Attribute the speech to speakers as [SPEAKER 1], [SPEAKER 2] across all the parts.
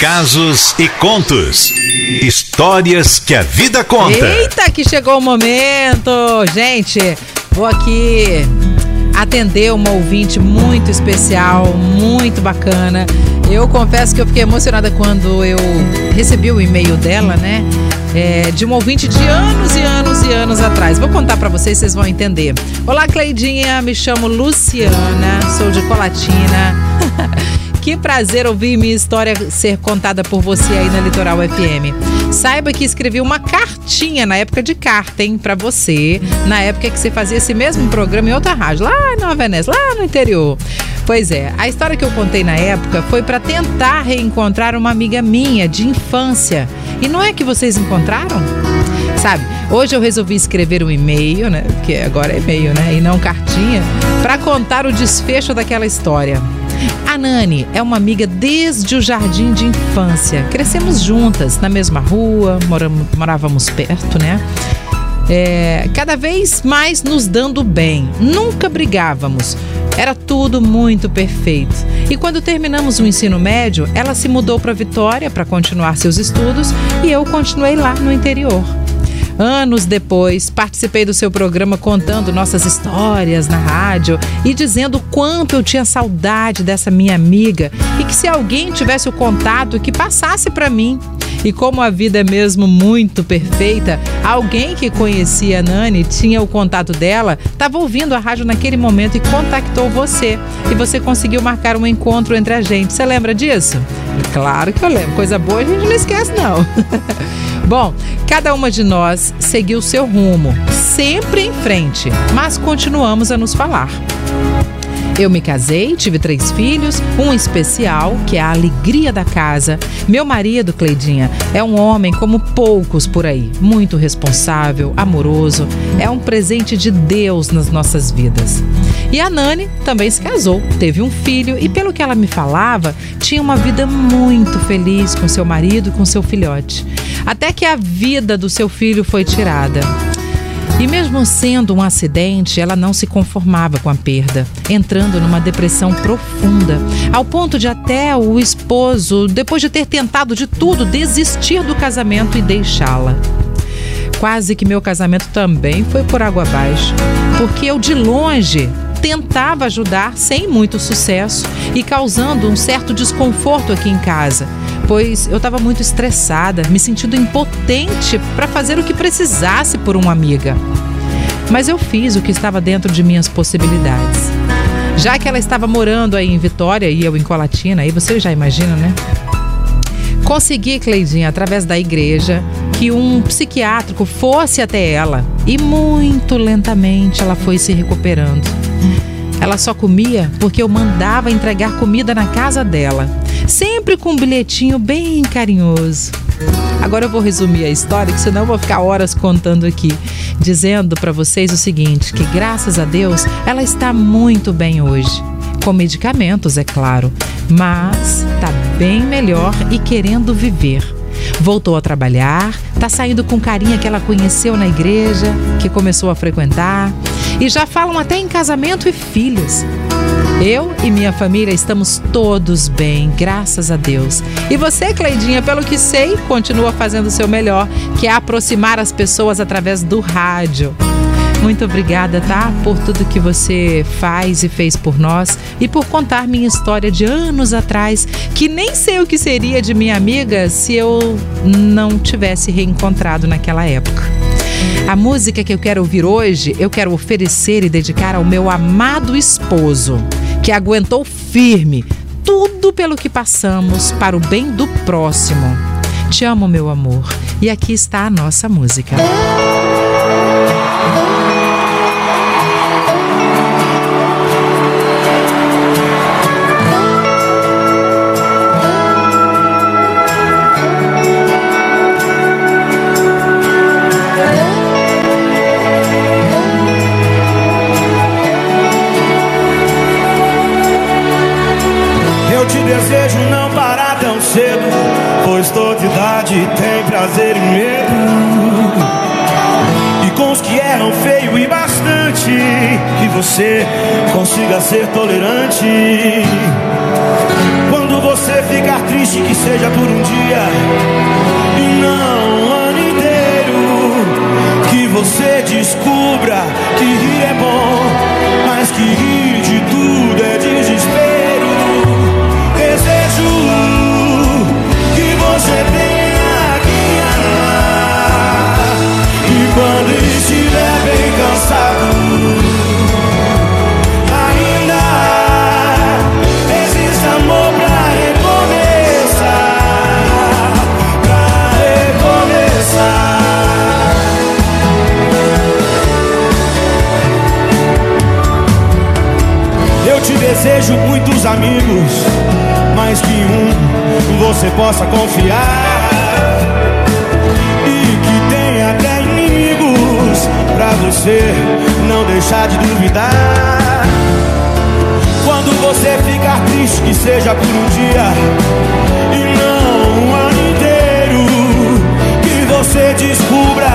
[SPEAKER 1] casos e contos. Histórias que a vida conta.
[SPEAKER 2] Eita, que chegou o momento! Gente, vou aqui atender uma ouvinte muito especial, muito bacana. Eu confesso que eu fiquei emocionada quando eu recebi o e-mail dela, né? É, de um ouvinte de anos e anos e anos atrás. Vou contar para vocês, vocês vão entender. Olá, Cleidinha, me chamo Luciana, sou de Colatina. Que prazer ouvir minha história ser contada por você aí na Litoral FM. Saiba que escrevi uma cartinha na época de carta, hein, pra você, na época que você fazia esse mesmo programa em outra rádio, lá na Venécia, lá no interior. Pois é, a história que eu contei na época foi para tentar reencontrar uma amiga minha de infância. E não é que vocês encontraram? Sabe, hoje eu resolvi escrever um e-mail, né? Porque agora é e-mail, né? E não cartinha, para contar o desfecho daquela história. A Nani é uma amiga desde o jardim de infância. Crescemos juntas na mesma rua, moramos, morávamos perto, né? É, cada vez mais nos dando bem. Nunca brigávamos. Era tudo muito perfeito. E quando terminamos o ensino médio, ela se mudou para Vitória para continuar seus estudos e eu continuei lá no interior. Anos depois, participei do seu programa contando nossas histórias na rádio e dizendo quanto eu tinha saudade dessa minha amiga e que se alguém tivesse o contato, que passasse para mim. E como a vida é mesmo muito perfeita, alguém que conhecia a Nani, tinha o contato dela, estava ouvindo a rádio naquele momento e contactou você. E você conseguiu marcar um encontro entre a gente. Você lembra disso? Claro que eu lembro. Coisa boa a gente não esquece, não. Bom, cada uma de nós seguiu seu rumo, sempre em frente, mas continuamos a nos falar. Eu me casei, tive três filhos, um especial, que é a alegria da casa. Meu marido, Cleidinha, é um homem como poucos por aí, muito responsável, amoroso, é um presente de Deus nas nossas vidas. E a Nani também se casou, teve um filho e, pelo que ela me falava, tinha uma vida muito feliz com seu marido e com seu filhote. Até que a vida do seu filho foi tirada. E mesmo sendo um acidente, ela não se conformava com a perda, entrando numa depressão profunda, ao ponto de até o esposo, depois de ter tentado de tudo, desistir do casamento e deixá-la. Quase que meu casamento também foi por água abaixo, porque eu de longe tentava ajudar sem muito sucesso e causando um certo desconforto aqui em casa, pois eu estava muito estressada, me sentindo impotente para fazer o que precisasse por uma amiga. Mas eu fiz o que estava dentro de minhas possibilidades. Já que ela estava morando aí em Vitória e eu em Colatina, aí você já imagina, né? Consegui, Cleidinha, através da igreja, que um psiquiátrico fosse até ela e muito lentamente ela foi se recuperando. Ela só comia porque eu mandava entregar comida na casa dela, sempre com um bilhetinho bem carinhoso. Agora eu vou resumir a história, que senão eu vou ficar horas contando aqui, dizendo para vocês o seguinte: que graças a Deus ela está muito bem hoje. Com medicamentos, é claro, mas está bem melhor e querendo viver. Voltou a trabalhar, está saindo com carinha que ela conheceu na igreja, que começou a frequentar, e já falam até em casamento e filhos. Eu e minha família estamos todos bem, graças a Deus. E você, Cleidinha, pelo que sei, continua fazendo o seu melhor, que é aproximar as pessoas através do rádio. Muito obrigada, tá? Por tudo que você faz e fez por nós e por contar minha história de anos atrás, que nem sei o que seria de minha amiga se eu não tivesse reencontrado naquela época. A música que eu quero ouvir hoje, eu quero oferecer e dedicar ao meu amado esposo, que aguentou firme tudo pelo que passamos para o bem do próximo. Te amo, meu amor. E aqui está a nossa música.
[SPEAKER 3] Pois toda idade tem prazer e medo. E com os que erram feio e bastante. Que você consiga ser tolerante. Quando você ficar triste, que seja por um dia e não um ano inteiro. Que você descubra que possa confiar. E que tenha até inimigos, pra você não deixar de duvidar. Quando você ficar triste, que seja por um dia e não um ano inteiro. Que você descubra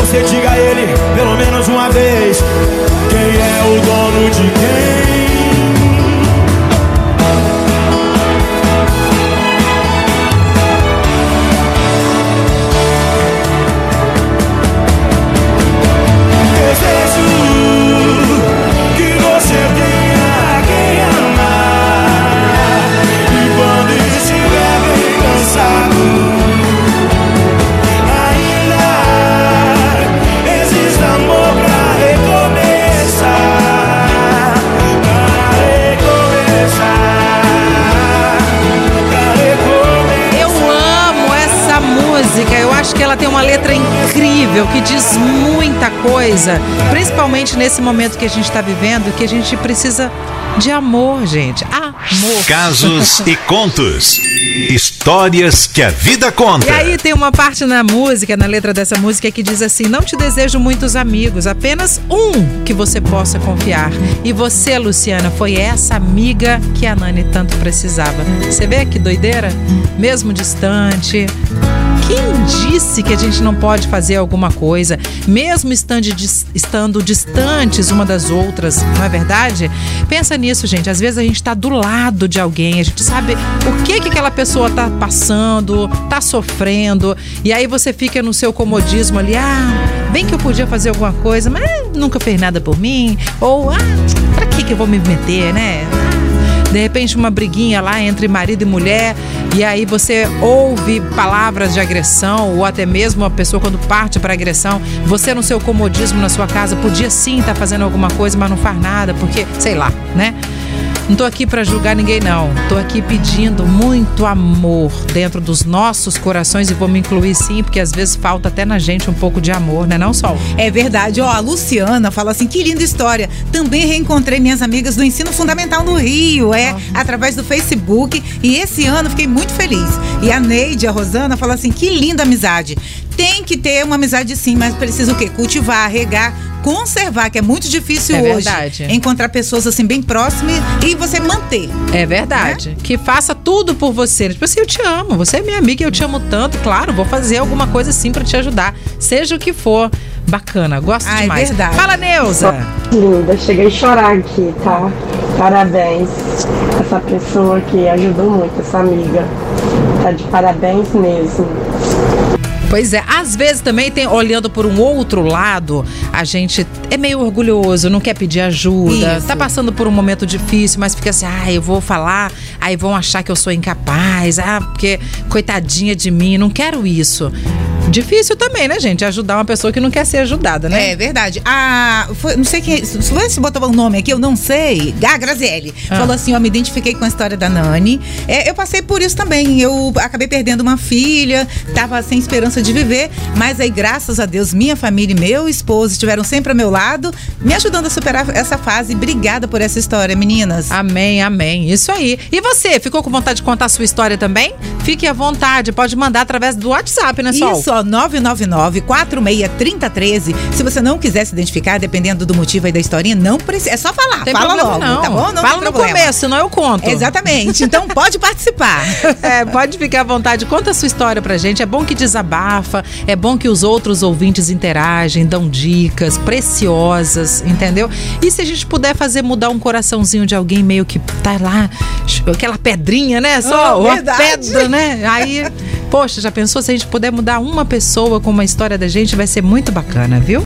[SPEAKER 3] você diga a ele, pelo menos uma vez, quem é o dono de quem.
[SPEAKER 2] Música. Eu acho que ela tem uma letra incrível que diz muita coisa, principalmente nesse momento que a gente está vivendo, que a gente precisa de amor, gente. Amor.
[SPEAKER 1] Casos e contos. Histórias que a vida conta.
[SPEAKER 2] E aí tem uma parte na música, na letra dessa música, que diz assim: Não te desejo muitos amigos, apenas um que você possa confiar. E você, Luciana, foi essa amiga que a Nani tanto precisava. Você vê que doideira? Mesmo distante. Quem disse que a gente não pode fazer alguma coisa, mesmo estando, estando distantes uma das outras, não é verdade? Pensa nisso, gente. Às vezes a gente está do lado de alguém, a gente sabe o que que aquela pessoa tá passando, tá sofrendo, e aí você fica no seu comodismo ali, ah, bem que eu podia fazer alguma coisa, mas nunca fez nada por mim, ou ah, pra que que eu vou me meter, né? De repente uma briguinha lá entre marido e mulher e aí você ouve palavras de agressão ou até mesmo a pessoa quando parte para agressão, você no seu comodismo na sua casa podia sim estar fazendo alguma coisa, mas não faz nada porque, sei lá, né? Não tô aqui para julgar ninguém não. Tô aqui pedindo muito amor dentro dos nossos corações e vou me incluir sim, porque às vezes falta até na gente um pouco de amor, né, não, Sol?
[SPEAKER 4] É verdade. Ó, a Luciana fala assim: que linda história. Também reencontrei minhas amigas do ensino fundamental no Rio, é, através do Facebook. E esse ano fiquei muito feliz. E a Neide, a Rosana, fala assim: que linda amizade. Tem que ter uma amizade sim, mas precisa o quê? Cultivar, regar, conservar, que é muito difícil
[SPEAKER 2] É
[SPEAKER 4] hoje.
[SPEAKER 2] verdade.
[SPEAKER 4] Encontrar pessoas assim bem próximas e você manter.
[SPEAKER 2] É verdade. Que faça tudo por você. Tipo assim, eu te amo. Você é minha amiga eu te amo tanto. Claro, vou fazer alguma coisa assim pra te ajudar. Seja o que for. Bacana, gosto
[SPEAKER 4] Ah, é
[SPEAKER 2] demais.
[SPEAKER 4] verdade.
[SPEAKER 2] Fala, Neuza.
[SPEAKER 5] Linda, cheguei a chorar aqui, tá? Parabéns. Essa pessoa que ajudou muito, essa amiga. Tá de parabéns mesmo.
[SPEAKER 2] Pois é, às vezes também tem, olhando por um outro lado, a gente é meio orgulhoso, não quer pedir ajuda,
[SPEAKER 4] Isso.
[SPEAKER 2] tá passando por um momento difícil, mas fica assim, ah, eu vou falar, aí vão achar que eu sou incapaz, ah, porque coitadinha de mim, não quero isso. Difícil também, né, gente? Ajudar uma pessoa que não quer ser ajudada, né?
[SPEAKER 4] É verdade. A, foi- não sei quem. Se você botou o nome aqui, eu não sei. A Graziele.
[SPEAKER 2] Ah.
[SPEAKER 4] Falou assim: ó, me identifiquei com a história da Nani. É, eu passei por isso também. Eu acabei perdendo uma filha, tava sem esperança de viver. Mas aí, graças a Deus, minha família e meu esposo estiveram sempre ao meu lado, me ajudando a superar essa fase. Obrigada por essa história, meninas.
[SPEAKER 2] Amém, amém. Isso aí. E você, ficou com vontade de contar a sua história também? Fique à vontade, pode mandar através do WhatsApp, né, Sol?
[SPEAKER 4] Isso, ó, 999-463013. Se você não quiser se identificar, dependendo do motivo aí da historinha, não precisa. É só falar.
[SPEAKER 2] Tem
[SPEAKER 4] Fala logo,
[SPEAKER 2] não.
[SPEAKER 4] tá bom? Não
[SPEAKER 2] Fala no começo, senão eu conto.
[SPEAKER 4] Exatamente. Então pode participar.
[SPEAKER 2] É, pode ficar à vontade, conta a sua história pra gente. É bom que desabafa, é bom que os outros ouvintes interagem, dão dicas preciosas, entendeu? E se a gente puder fazer mudar um coraçãozinho de alguém meio que tá lá, aquela pedrinha, né? Só
[SPEAKER 4] Oh,
[SPEAKER 2] uma pedra, né? Aí, poxa, já pensou se a gente puder mudar uma pessoa com uma história da gente, vai ser muito bacana, viu?